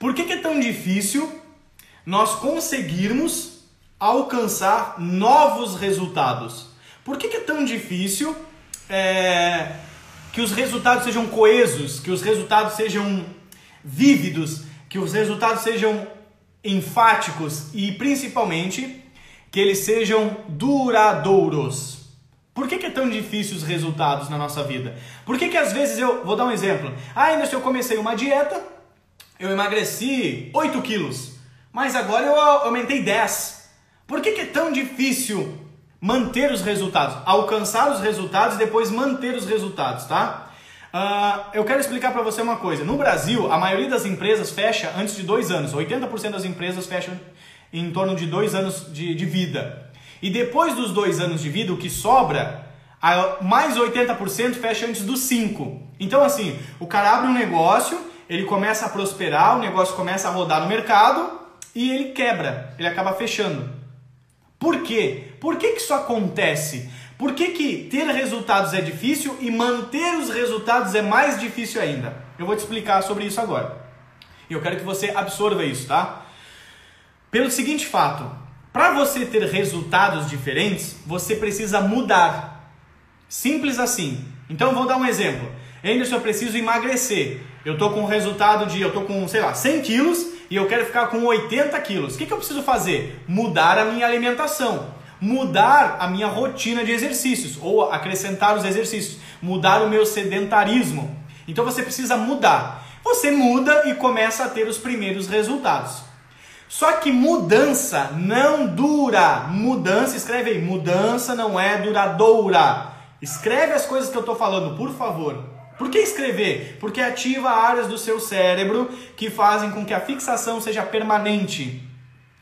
Por que, que é tão difícil nós conseguirmos alcançar novos resultados? Por que, que é tão difícil é, que os resultados sejam coesos, que os resultados sejam vívidos, que os resultados sejam enfáticos e principalmente que eles sejam duradouros? Por que, que, é tão difícil os resultados na nossa vida? Por que, que às vezes eu. Vou dar um exemplo. Ah, ainda se eu comecei uma dieta, eu emagreci 8 quilos, mas agora eu aumentei 10. Por que, que é tão difícil manter os resultados? Alcançar os resultados e depois manter os resultados, tá? Uh, eu quero explicar para você uma coisa. No Brasil, a maioria das empresas fecha antes de dois anos. 80% das empresas fecham em torno de dois anos de, de vida. E depois dos dois anos de vida, o que sobra, mais 80% fecha antes dos 5. Então, assim, o cara abre um negócio, ele começa a prosperar, o negócio começa a rodar no mercado e ele quebra, ele acaba fechando. Por quê? Por que, que isso acontece? Por que, que ter resultados é difícil e manter os resultados é mais difícil ainda? Eu vou te explicar sobre isso agora. E eu quero que você absorva isso, tá? Pelo seguinte fato: para você ter resultados diferentes, você precisa mudar. Simples assim. Então vou dar um exemplo. Anderson, eu preciso emagrecer. Eu tô com um resultado de, eu tô com, sei lá, 100 quilos e eu quero ficar com 80 quilos. O que, que eu preciso fazer? Mudar a minha alimentação, mudar a minha rotina de exercícios ou acrescentar os exercícios, mudar o meu sedentarismo. Então você precisa mudar. Você muda e começa a ter os primeiros resultados. Só que mudança não dura. Mudança, escreve aí, mudança não é duradoura. Escreve as coisas que eu estou falando, por favor. Por que escrever? Porque ativa áreas do seu cérebro que fazem com que a fixação seja permanente.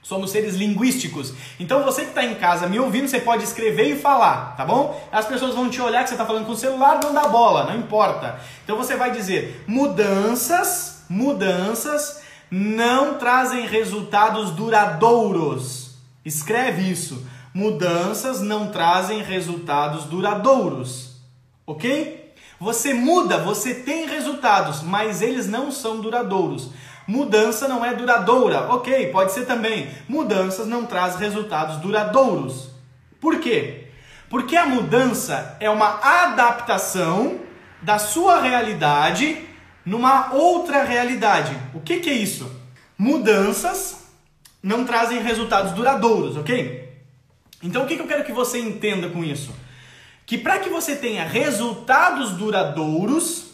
Somos seres linguísticos. Então você que está em casa me ouvindo, você pode escrever e falar, tá bom? As pessoas vão te olhar que você está falando com o celular, não dá bola, não importa. Então você vai dizer mudanças, mudanças não trazem resultados duradouros. Escreve isso. Mudanças não trazem resultados duradouros. Ok? Você muda, você tem resultados, mas eles não são duradouros. Mudança não é duradoura, ok, pode ser também. Mudanças não traz resultados duradouros. Por quê? Porque a mudança é uma adaptação da sua realidade numa outra realidade. O que, que é isso? Mudanças não trazem resultados duradouros, ok? Então o que, que eu quero que você entenda com isso? Que para que você tenha resultados duradouros,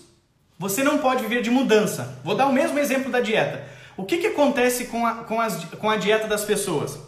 você não pode viver de mudança. Vou dar o mesmo exemplo da dieta. O que, que acontece com a, com, as, com a dieta das pessoas?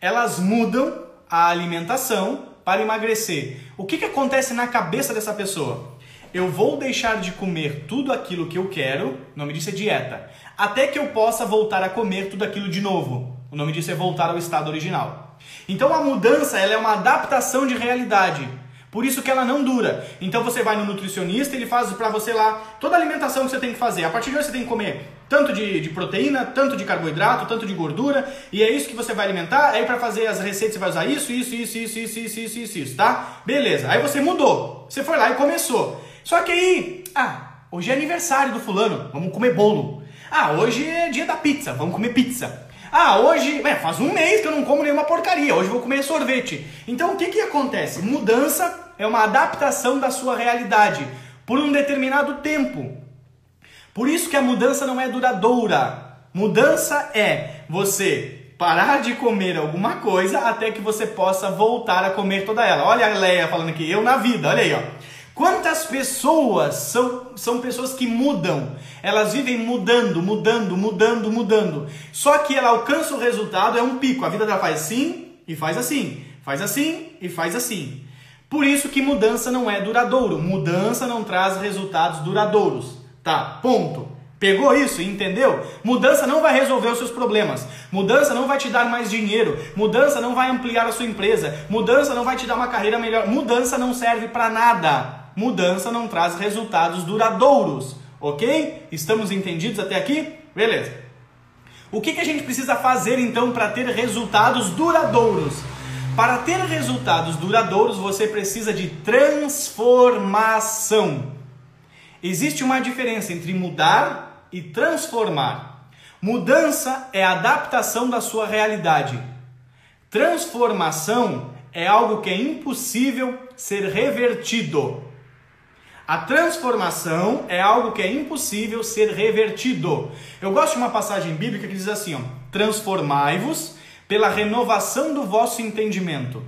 Elas mudam a alimentação para emagrecer. O que, que acontece na cabeça dessa pessoa? Eu vou deixar de comer tudo aquilo que eu quero, o nome disso é dieta, até que eu possa voltar a comer tudo aquilo de novo. O nome disso é voltar ao estado original. Então a mudança ela é uma adaptação de realidade. Por isso que ela não dura. Então você vai no nutricionista, ele faz para você lá toda a alimentação que você tem que fazer. A partir de hoje você tem que comer tanto de, de proteína, tanto de carboidrato, tanto de gordura, e é isso que você vai alimentar. Aí para fazer as receitas você vai usar isso, isso, isso, isso, isso, isso, isso, isso, isso, tá? Beleza. Aí você mudou. Você foi lá e começou. Só que aí, ah, hoje é aniversário do fulano, vamos comer bolo. Ah, hoje é dia da pizza, vamos comer pizza. Ah, hoje, é, faz um mês que eu não como nenhuma porcaria, hoje eu vou comer sorvete. Então o que que acontece? Mudança é uma adaptação da sua realidade por um determinado tempo. Por isso que a mudança não é duradoura. Mudança é você parar de comer alguma coisa até que você possa voltar a comer toda ela. Olha a Leia falando aqui, eu na vida, olha aí, ó. Quantas pessoas são, são pessoas que mudam? Elas vivem mudando, mudando, mudando, mudando. Só que ela alcança o resultado, é um pico. A vida dela faz assim e faz assim, faz assim e faz assim. Por isso que mudança não é duradouro. Mudança não traz resultados duradouros. Tá, ponto. Pegou isso? Entendeu? Mudança não vai resolver os seus problemas. Mudança não vai te dar mais dinheiro. Mudança não vai ampliar a sua empresa. Mudança não vai te dar uma carreira melhor. Mudança não serve para nada. Mudança não traz resultados duradouros. Ok? Estamos entendidos até aqui? Beleza. O que, que a gente precisa fazer então para ter resultados duradouros? Para ter resultados duradouros, você precisa de transformação. Existe uma diferença entre mudar e transformar. Mudança é adaptação da sua realidade. Transformação é algo que é impossível ser revertido. A transformação é algo que é impossível ser revertido. Eu gosto de uma passagem bíblica que diz assim: ó, transformai-vos pela renovação do vosso entendimento.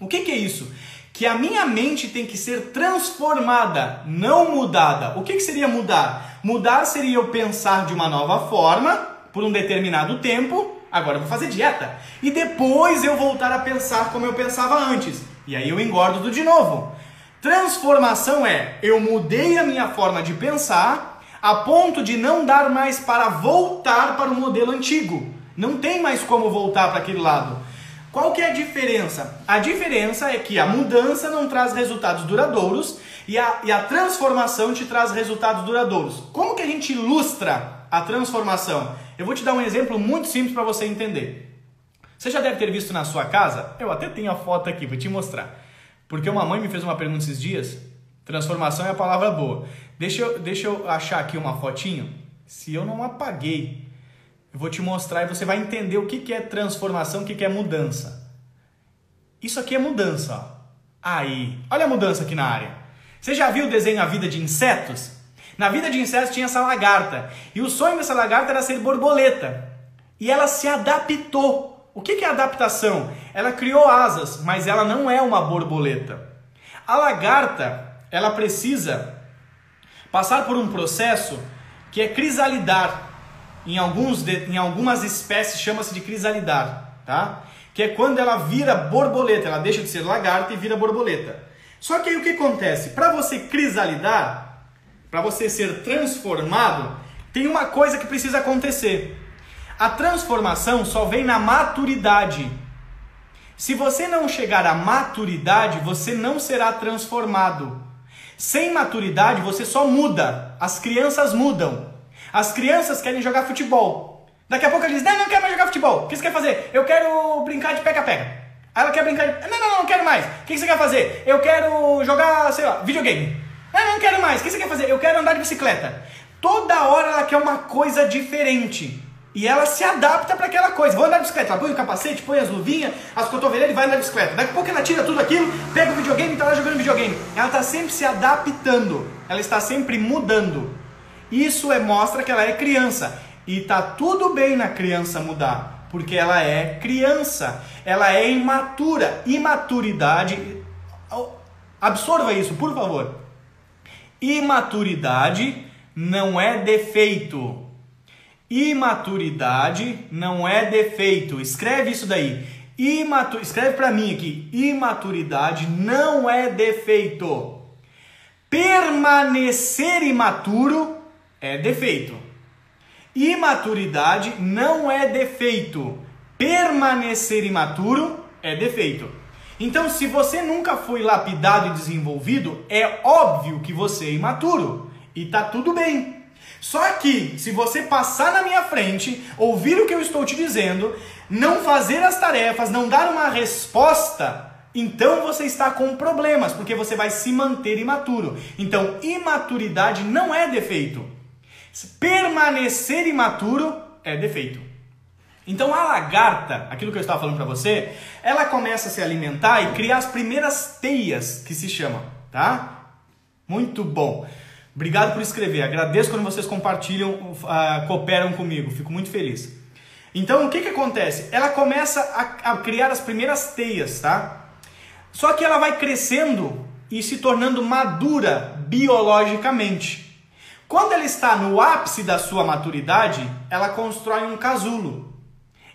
O que, que é isso? Que a minha mente tem que ser transformada, não mudada. O que, que seria mudar? Mudar seria eu pensar de uma nova forma por um determinado tempo. Agora eu vou fazer dieta. E depois eu voltar a pensar como eu pensava antes. E aí eu engordo de novo. Transformação é eu mudei a minha forma de pensar a ponto de não dar mais para voltar para o modelo antigo. Não tem mais como voltar para aquele lado. Qual que é a diferença? A diferença é que a mudança não traz resultados duradouros e a, e a transformação te traz resultados duradouros. Como que a gente ilustra a transformação? Eu vou te dar um exemplo muito simples para você entender. Você já deve ter visto na sua casa, eu até tenho a foto aqui, vou te mostrar. Porque uma mãe me fez uma pergunta esses dias. Transformação é a palavra boa. Deixa eu, deixa eu achar aqui uma fotinho. Se eu não apaguei, eu vou te mostrar e você vai entender o que, que é transformação, o que, que é mudança. Isso aqui é mudança. Ó. Aí, olha a mudança aqui na área. Você já viu o desenho A Vida de Insetos? Na vida de insetos tinha essa lagarta. E o sonho dessa lagarta era ser borboleta. E ela se adaptou. O que, é adaptação? Ela criou asas, mas ela não é uma borboleta. A lagarta, ela precisa passar por um processo que é crisalidar em, alguns em algumas espécies chama-se de crisalidar, tá? Que é quando ela vira borboleta, ela deixa de ser lagarta e vira borboleta. Só que aí o que acontece? Para você crisalidar, para você ser transformado, tem uma coisa que precisa acontecer. A transformação só vem na maturidade. Se você não chegar à maturidade, você não será transformado. Sem maturidade, você só muda. As crianças mudam. As crianças querem jogar futebol. Daqui a pouco eles dizem, não, não quero mais jogar futebol. O que você quer fazer? Eu quero brincar de pega-pega. Aí ela quer brincar de... Não, não, não, não quero mais. O que você quer fazer? Eu quero jogar, sei lá, videogame. Não, não quero mais. O que você quer fazer? Eu quero andar de bicicleta. Toda hora ela quer uma coisa diferente. E ela se adapta para aquela coisa. Vou andar de bicicleta. Ela põe o capacete, põe as luvinhas, as cotoveleiras e vai andar de bicicleta. Daqui a pouco ela tira tudo aquilo, pega o videogame e está lá jogando videogame. Ela está sempre se adaptando. Ela está sempre mudando. Isso é, mostra que ela é criança. E tá tudo bem na criança mudar, porque ela é criança, ela é imatura. Imaturidade, absorva isso, por favor. Imaturidade não é defeito. Imaturidade não é defeito. Escreve isso daí. Imatu... Escreve para mim aqui. Imaturidade não é defeito. Permanecer imaturo é defeito. Imaturidade não é defeito. Permanecer imaturo é defeito. Então, se você nunca foi lapidado e desenvolvido, é óbvio que você é imaturo. E tá tudo bem. Só que, se você passar na minha frente, ouvir o que eu estou te dizendo, não fazer as tarefas, não dar uma resposta, então você está com problemas, porque você vai se manter imaturo. Então, imaturidade não é defeito. Permanecer imaturo é defeito. Então a lagarta, aquilo que eu estava falando para você, ela começa a se alimentar e criar as primeiras teias que se chamam, tá? Muito bom. Obrigado por escrever. Agradeço quando vocês compartilham, uh, cooperam comigo. Fico muito feliz. Então o que que acontece? Ela começa a, a criar as primeiras teias, tá? Só que ela vai crescendo e se tornando madura biologicamente. Quando ela está no ápice da sua maturidade, ela constrói um casulo.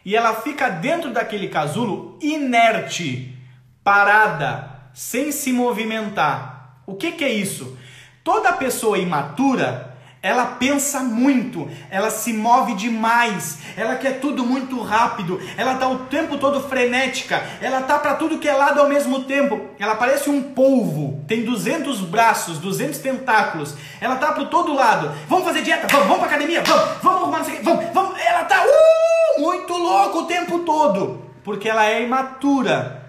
E ela fica dentro daquele casulo inerte, parada, sem se movimentar. O que, que é isso? Toda pessoa imatura ela pensa muito, ela se move demais, ela quer tudo muito rápido, ela tá o tempo todo frenética, ela tá para tudo que é lado ao mesmo tempo. Ela parece um polvo, tem 200 braços, 200 tentáculos. Ela tá para todo lado. Vamos fazer dieta? Vamos, vamos pra academia? Vamos, vamos arrumar não sei o quê. Vamos, vamos. Ela tá uh, muito louco o tempo todo, porque ela é imatura.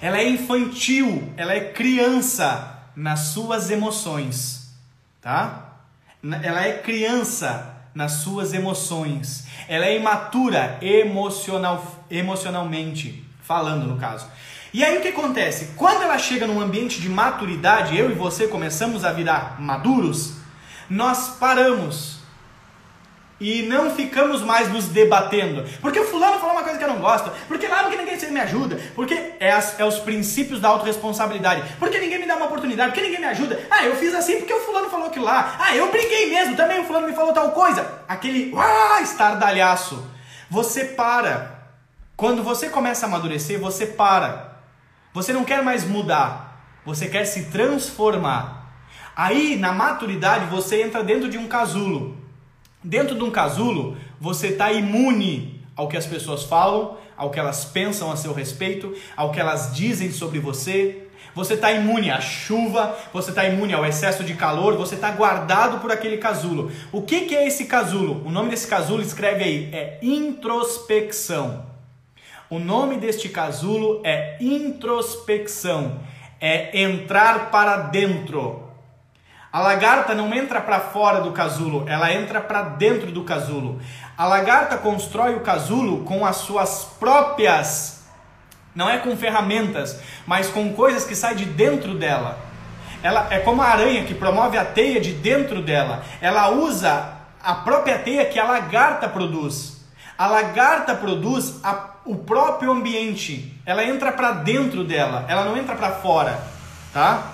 Ela é infantil, ela é criança nas suas emoções, tá? ela é criança nas suas emoções. Ela é imatura emocional, emocionalmente, falando no caso. E aí o que acontece? Quando ela chega num ambiente de maturidade, eu e você começamos a virar maduros, nós paramos e não ficamos mais nos debatendo. Porque o fulano falou uma coisa que eu não gosto, porque lá que ninguém me ajuda, porque é, as, é os princípios da autorresponsabilidade, porque ninguém me dá uma oportunidade, porque ninguém me ajuda. Ah, eu fiz assim porque o fulano falou aquilo lá. Ah, eu briguei mesmo, também o fulano me falou tal coisa. Aquele ah, estardalhaço. Você para. Quando você começa a amadurecer, você para. Você não quer mais mudar, você quer se transformar. Aí, na maturidade, você entra dentro de um casulo. Dentro de um casulo, você está imune ao que as pessoas falam, ao que elas pensam a seu respeito, ao que elas dizem sobre você. Você está imune à chuva, você está imune ao excesso de calor, você está guardado por aquele casulo. O que, que é esse casulo? O nome desse casulo, escreve aí, é introspecção. O nome deste casulo é introspecção, é entrar para dentro. A lagarta não entra para fora do casulo, ela entra para dentro do casulo. A lagarta constrói o casulo com as suas próprias, não é com ferramentas, mas com coisas que saem de dentro dela. Ela é como a aranha que promove a teia de dentro dela. Ela usa a própria teia que a lagarta produz. A lagarta produz a, o próprio ambiente. Ela entra para dentro dela, ela não entra para fora, tá?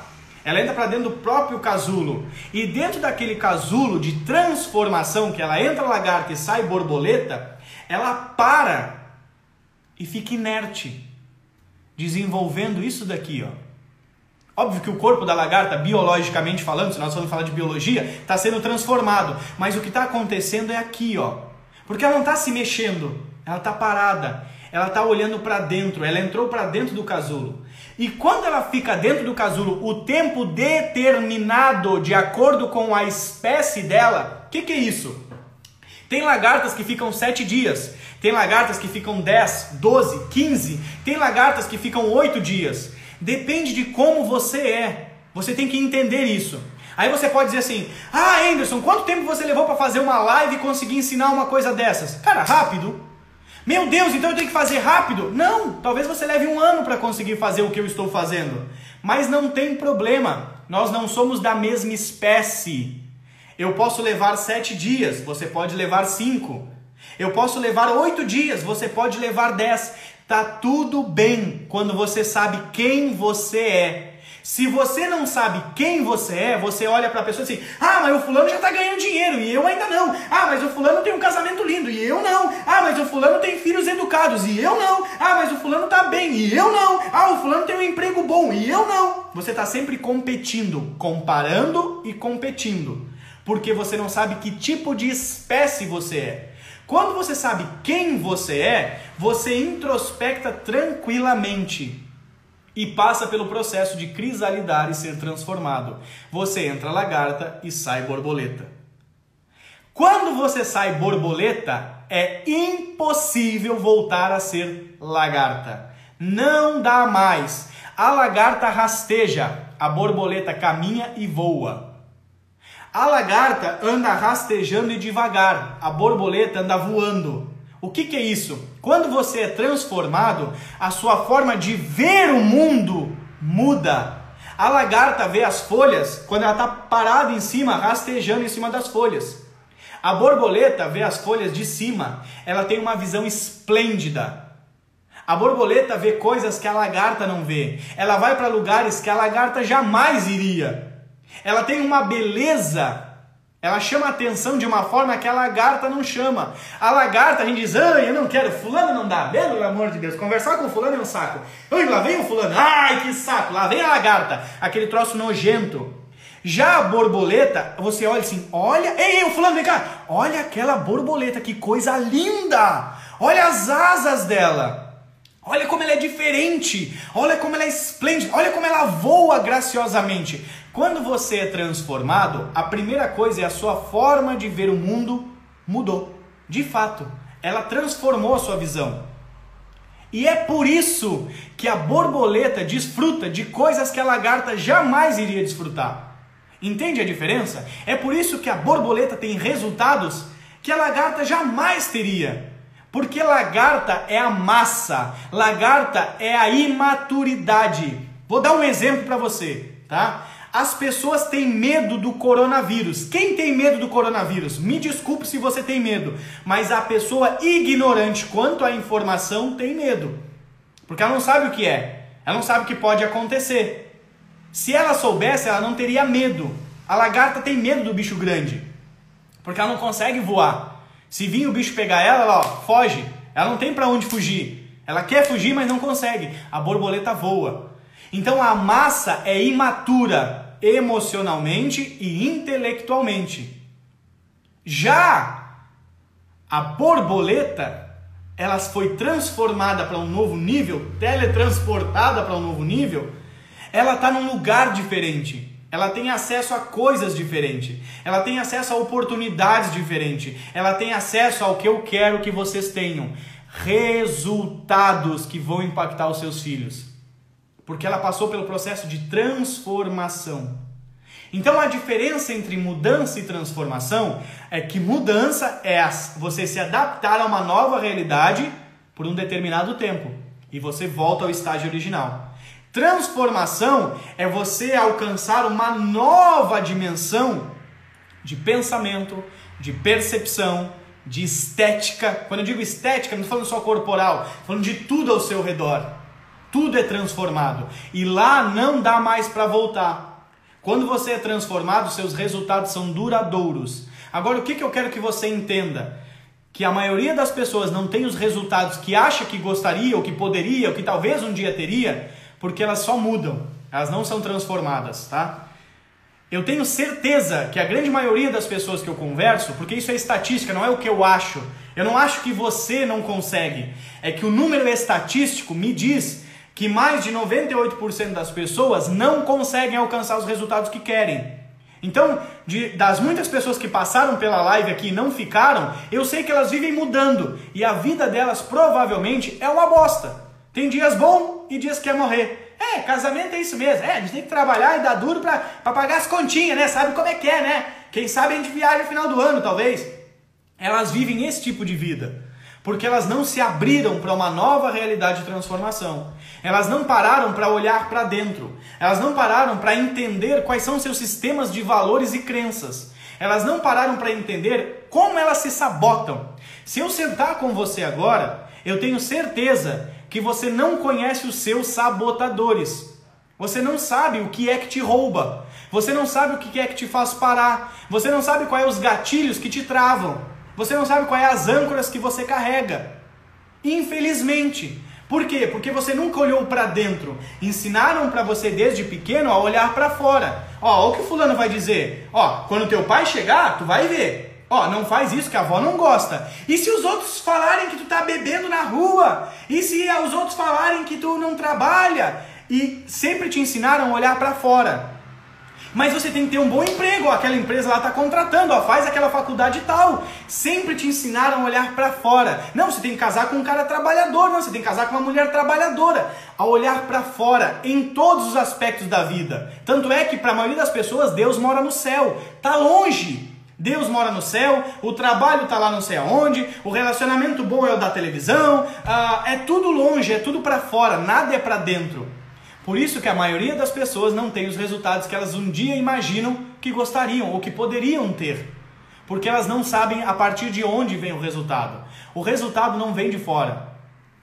Ela entra para dentro do próprio casulo. E dentro daquele casulo de transformação, que ela entra lagarta e sai borboleta, ela para e fica inerte, desenvolvendo isso daqui, ó. Óbvio que o corpo da lagarta, biologicamente falando, se nós vamos falar de biologia, está sendo transformado. Mas o que está acontecendo é aqui, ó. Porque ela não está se mexendo, ela está parada. Ela está olhando para dentro, ela entrou para dentro do casulo. E quando ela fica dentro do casulo o tempo determinado de acordo com a espécie dela, o que, que é isso? Tem lagartas que ficam 7 dias, tem lagartas que ficam 10, 12, 15, tem lagartas que ficam 8 dias. Depende de como você é. Você tem que entender isso. Aí você pode dizer assim: Ah, Anderson, quanto tempo você levou para fazer uma live e conseguir ensinar uma coisa dessas? Cara, rápido. Meu Deus, então eu tenho que fazer rápido? Não, talvez você leve um ano para conseguir fazer o que eu estou fazendo. Mas não tem problema, nós não somos da mesma espécie. Eu posso levar sete dias, você pode levar cinco. Eu posso levar oito dias, você pode levar dez. Tá tudo bem quando você sabe quem você é. Se você não sabe quem você é, você olha para a pessoa assim: ah, mas o fulano já está ganhando dinheiro e eu ainda não. Ah, mas o fulano tem um casamento lindo e eu não. Ah, mas o fulano tem filhos educados e eu não. Ah, mas o fulano está bem e eu não. Ah, o fulano tem um emprego bom e eu não. Você está sempre competindo, comparando e competindo, porque você não sabe que tipo de espécie você é. Quando você sabe quem você é, você introspecta tranquilamente e passa pelo processo de crisalidar e ser transformado. Você entra lagarta e sai borboleta. Quando você sai borboleta, é impossível voltar a ser lagarta. Não dá mais. A lagarta rasteja, a borboleta caminha e voa. A lagarta anda rastejando e devagar, a borboleta anda voando. O que, que é isso? Quando você é transformado, a sua forma de ver o mundo muda. A lagarta vê as folhas quando ela está parada em cima, rastejando em cima das folhas. A borboleta vê as folhas de cima, ela tem uma visão esplêndida. A borboleta vê coisas que a lagarta não vê. Ela vai para lugares que a lagarta jamais iria. Ela tem uma beleza ela chama a atenção de uma forma que a lagarta não chama. A lagarta, a gente diz, ai, eu não quero, fulano não dá, pelo amor de Deus, conversar com fulano é um saco. Ai, lá vem o fulano, ai, que saco, lá vem a lagarta, aquele troço nojento. Já a borboleta, você olha assim, olha, ei, ei, o fulano, vem cá, olha aquela borboleta, que coisa linda, olha as asas dela. Olha como ela é diferente, olha como ela é esplêndida, olha como ela voa graciosamente. Quando você é transformado, a primeira coisa é a sua forma de ver o mundo mudou. De fato, ela transformou a sua visão. E é por isso que a borboleta desfruta de coisas que a lagarta jamais iria desfrutar. Entende a diferença? É por isso que a borboleta tem resultados que a lagarta jamais teria. Porque lagarta é a massa, lagarta é a imaturidade. Vou dar um exemplo para você, tá? As pessoas têm medo do coronavírus. Quem tem medo do coronavírus? Me desculpe se você tem medo, mas a pessoa ignorante quanto à informação tem medo. Porque ela não sabe o que é. Ela não sabe o que pode acontecer. Se ela soubesse, ela não teria medo. A lagarta tem medo do bicho grande. Porque ela não consegue voar. Se vir o bicho pegar ela, ela ó, foge. Ela não tem para onde fugir. Ela quer fugir, mas não consegue. A borboleta voa. Então a massa é imatura emocionalmente e intelectualmente. Já a borboleta, ela foi transformada para um novo nível, teletransportada para um novo nível, ela está num lugar diferente. Ela tem acesso a coisas diferentes. Ela tem acesso a oportunidades diferentes. Ela tem acesso ao que eu quero que vocês tenham. Resultados que vão impactar os seus filhos porque ela passou pelo processo de transformação. Então a diferença entre mudança e transformação é que mudança é você se adaptar a uma nova realidade por um determinado tempo e você volta ao estágio original. Transformação é você alcançar uma nova dimensão de pensamento, de percepção, de estética. Quando eu digo estética, não estou falando só corporal, estou falando de tudo ao seu redor. Tudo é transformado. E lá não dá mais para voltar. Quando você é transformado, seus resultados são duradouros. Agora, o que, que eu quero que você entenda? Que a maioria das pessoas não tem os resultados que acha que gostaria, ou que poderia, ou que talvez um dia teria, porque elas só mudam. Elas não são transformadas, tá? Eu tenho certeza que a grande maioria das pessoas que eu converso, porque isso é estatística, não é o que eu acho. Eu não acho que você não consegue. É que o número estatístico me diz que mais de 98% das pessoas não conseguem alcançar os resultados que querem. Então, de, das muitas pessoas que passaram pela live aqui e não ficaram, eu sei que elas vivem mudando e a vida delas provavelmente é uma bosta. Tem dias bons e dias que quer morrer. É, casamento é isso mesmo. É, a gente tem que trabalhar e dar duro pra, pra pagar as continhas, né? Sabe como é que é, né? Quem sabe a gente viaja no final do ano, talvez. Elas vivem esse tipo de vida porque elas não se abriram para uma nova realidade de transformação. Elas não pararam para olhar para dentro. Elas não pararam para entender quais são seus sistemas de valores e crenças. Elas não pararam para entender como elas se sabotam. Se eu sentar com você agora, eu tenho certeza que você não conhece os seus sabotadores. Você não sabe o que é que te rouba. Você não sabe o que é que te faz parar. Você não sabe quais são os gatilhos que te travam. Você não sabe quais as âncoras que você carrega. Infelizmente. Por quê? Porque você nunca olhou para dentro. Ensinaram para você desde pequeno a olhar para fora. Ó, o que fulano vai dizer? Ó, quando teu pai chegar, tu vai ver. Ó, não faz isso que a avó não gosta. E se os outros falarem que tu tá bebendo na rua? E se os outros falarem que tu não trabalha? E sempre te ensinaram a olhar para fora. Mas você tem que ter um bom emprego, aquela empresa lá está contratando, ó, faz aquela faculdade tal. Sempre te ensinaram a olhar para fora. Não, você tem que casar com um cara trabalhador, não, você tem que casar com uma mulher trabalhadora. A olhar para fora em todos os aspectos da vida. Tanto é que para a maioria das pessoas Deus mora no céu, tá longe. Deus mora no céu, o trabalho está lá não sei aonde, o relacionamento bom é o da televisão, ah, é tudo longe, é tudo para fora, nada é para dentro. Por isso que a maioria das pessoas não tem os resultados que elas um dia imaginam que gostariam ou que poderiam ter. Porque elas não sabem a partir de onde vem o resultado. O resultado não vem de fora.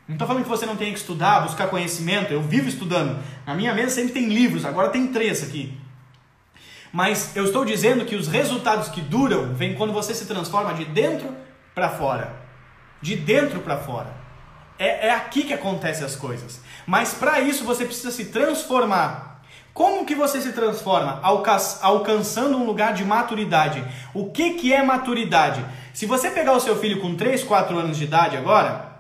Não estou falando que você não tem que estudar, buscar conhecimento. Eu vivo estudando. Na minha mesa sempre tem livros, agora tem três aqui. Mas eu estou dizendo que os resultados que duram vêm quando você se transforma de dentro para fora. De dentro para fora. É, é aqui que acontecem as coisas. Mas para isso você precisa se transformar. Como que você se transforma? alcançando um lugar de maturidade. O que, que é maturidade? Se você pegar o seu filho com 3, 4 anos de idade agora,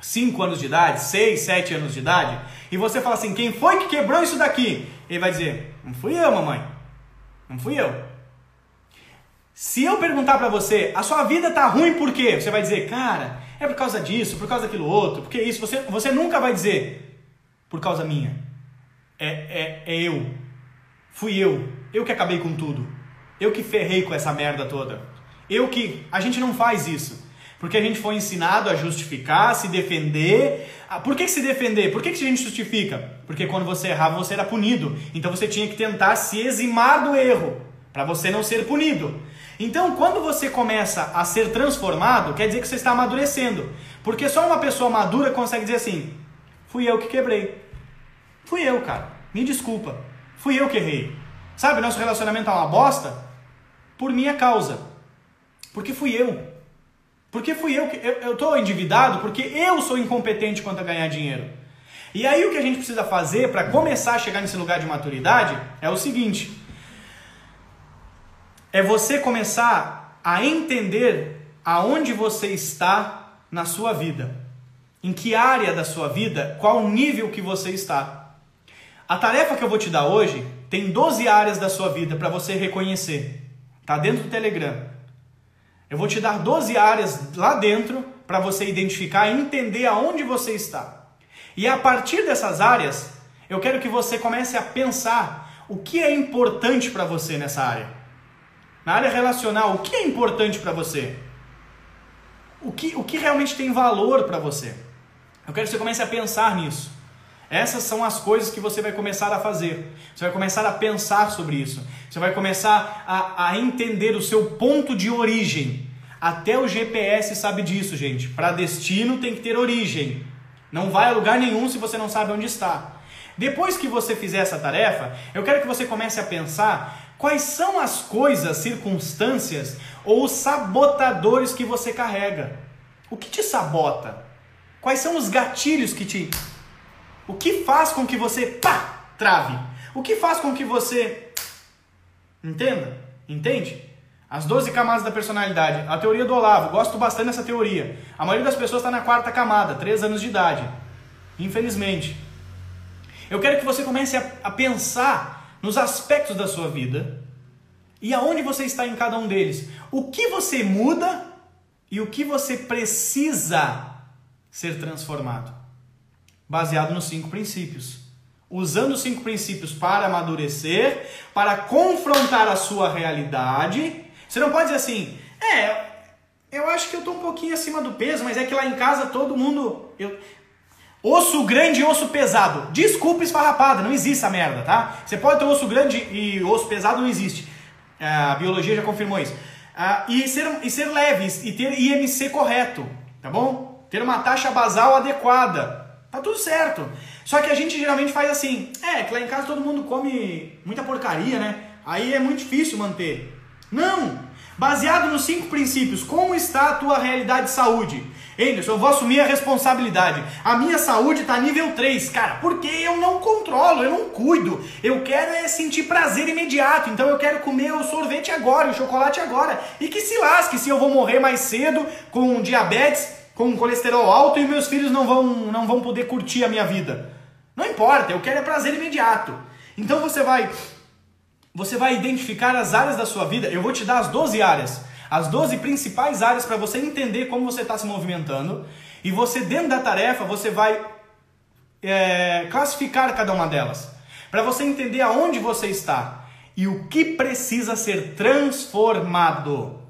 5 anos de idade, 6, 7 anos de idade, e você fala assim: quem foi que quebrou isso daqui? Ele vai dizer: não fui eu, mamãe. Não fui eu. Se eu perguntar para você, a sua vida tá ruim por quê? Você vai dizer, cara, é por causa disso, por causa daquilo outro, porque isso. Você, você nunca vai dizer, por causa minha. É, é, é eu. Fui eu. Eu que acabei com tudo. Eu que ferrei com essa merda toda. Eu que. A gente não faz isso. Porque a gente foi ensinado a justificar, se defender. Ah, por que, se defender? Por que a gente justifica? Porque quando você errava, você era punido. Então você tinha que tentar se eximar do erro, para você não ser punido. Então, quando você começa a ser transformado, quer dizer que você está amadurecendo. Porque só uma pessoa madura consegue dizer assim: fui eu que quebrei. Fui eu, cara. Me desculpa. Fui eu que errei. Sabe, nosso relacionamento é uma bosta por minha causa. Porque fui eu. Porque fui eu que. Eu estou endividado porque eu sou incompetente quanto a ganhar dinheiro. E aí o que a gente precisa fazer para começar a chegar nesse lugar de maturidade é o seguinte: é você começar a entender aonde você está na sua vida. Em que área da sua vida, qual nível que você está. A tarefa que eu vou te dar hoje tem 12 áreas da sua vida para você reconhecer. Tá dentro do Telegram. Eu vou te dar 12 áreas lá dentro para você identificar e entender aonde você está. E a partir dessas áreas, eu quero que você comece a pensar o que é importante para você nessa área. Na área relacional, o que é importante para você? O que, o que realmente tem valor para você? Eu quero que você comece a pensar nisso. Essas são as coisas que você vai começar a fazer. Você vai começar a pensar sobre isso. Você vai começar a, a entender o seu ponto de origem. Até o GPS sabe disso, gente. Para destino tem que ter origem. Não vai a lugar nenhum se você não sabe onde está. Depois que você fizer essa tarefa, eu quero que você comece a pensar quais são as coisas, circunstâncias ou sabotadores que você carrega. O que te sabota? Quais são os gatilhos que te o que faz com que você pá, trave? O que faz com que você entenda? Entende? As 12 camadas da personalidade. A teoria do Olavo, gosto bastante dessa teoria. A maioria das pessoas está na quarta camada, 3 anos de idade. Infelizmente. Eu quero que você comece a, a pensar nos aspectos da sua vida e aonde você está em cada um deles. O que você muda e o que você precisa ser transformado baseado nos cinco princípios. Usando os cinco princípios para amadurecer, para confrontar a sua realidade. Você não pode dizer assim, é, eu acho que eu estou um pouquinho acima do peso, mas é que lá em casa todo mundo. Eu... Osso grande e osso pesado. Desculpa esfarrapada, não existe essa merda, tá? Você pode ter osso grande e osso pesado, não existe. É, a biologia já confirmou isso. Ah, e, ser, e ser leve, e ter IMC correto, tá bom? Ter uma taxa basal adequada. Tá tudo certo. Só que a gente geralmente faz assim: é, que lá em casa todo mundo come muita porcaria, né? Aí é muito difícil manter. Não! Baseado nos cinco princípios, como está a tua realidade de saúde? Anderson, eu vou assumir a responsabilidade. A minha saúde está nível 3, cara, porque eu não controlo, eu não cuido. Eu quero é sentir prazer imediato, então eu quero comer o sorvete agora, o chocolate agora. E que se lasque se eu vou morrer mais cedo com diabetes com colesterol alto e meus filhos não vão, não vão poder curtir a minha vida. Não importa, eu quero é prazer imediato. Então você vai você vai identificar as áreas da sua vida. Eu vou te dar as 12 áreas, as 12 principais áreas para você entender como você está se movimentando. E você, dentro da tarefa, você vai é, classificar cada uma delas. Para você entender aonde você está e o que precisa ser transformado.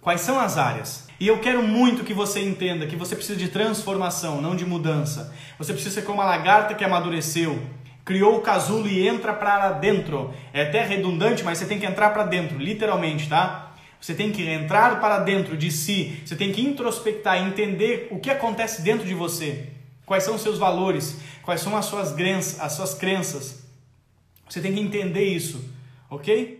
Quais são as áreas? E eu quero muito que você entenda que você precisa de transformação, não de mudança. Você precisa ser como a lagarta que amadureceu, criou o casulo e entra para dentro. É até redundante, mas você tem que entrar para dentro, literalmente, tá? Você tem que entrar para dentro de si, você tem que introspectar, entender o que acontece dentro de você. Quais são os seus valores, quais são as suas crenças, as suas crenças. Você tem que entender isso, ok?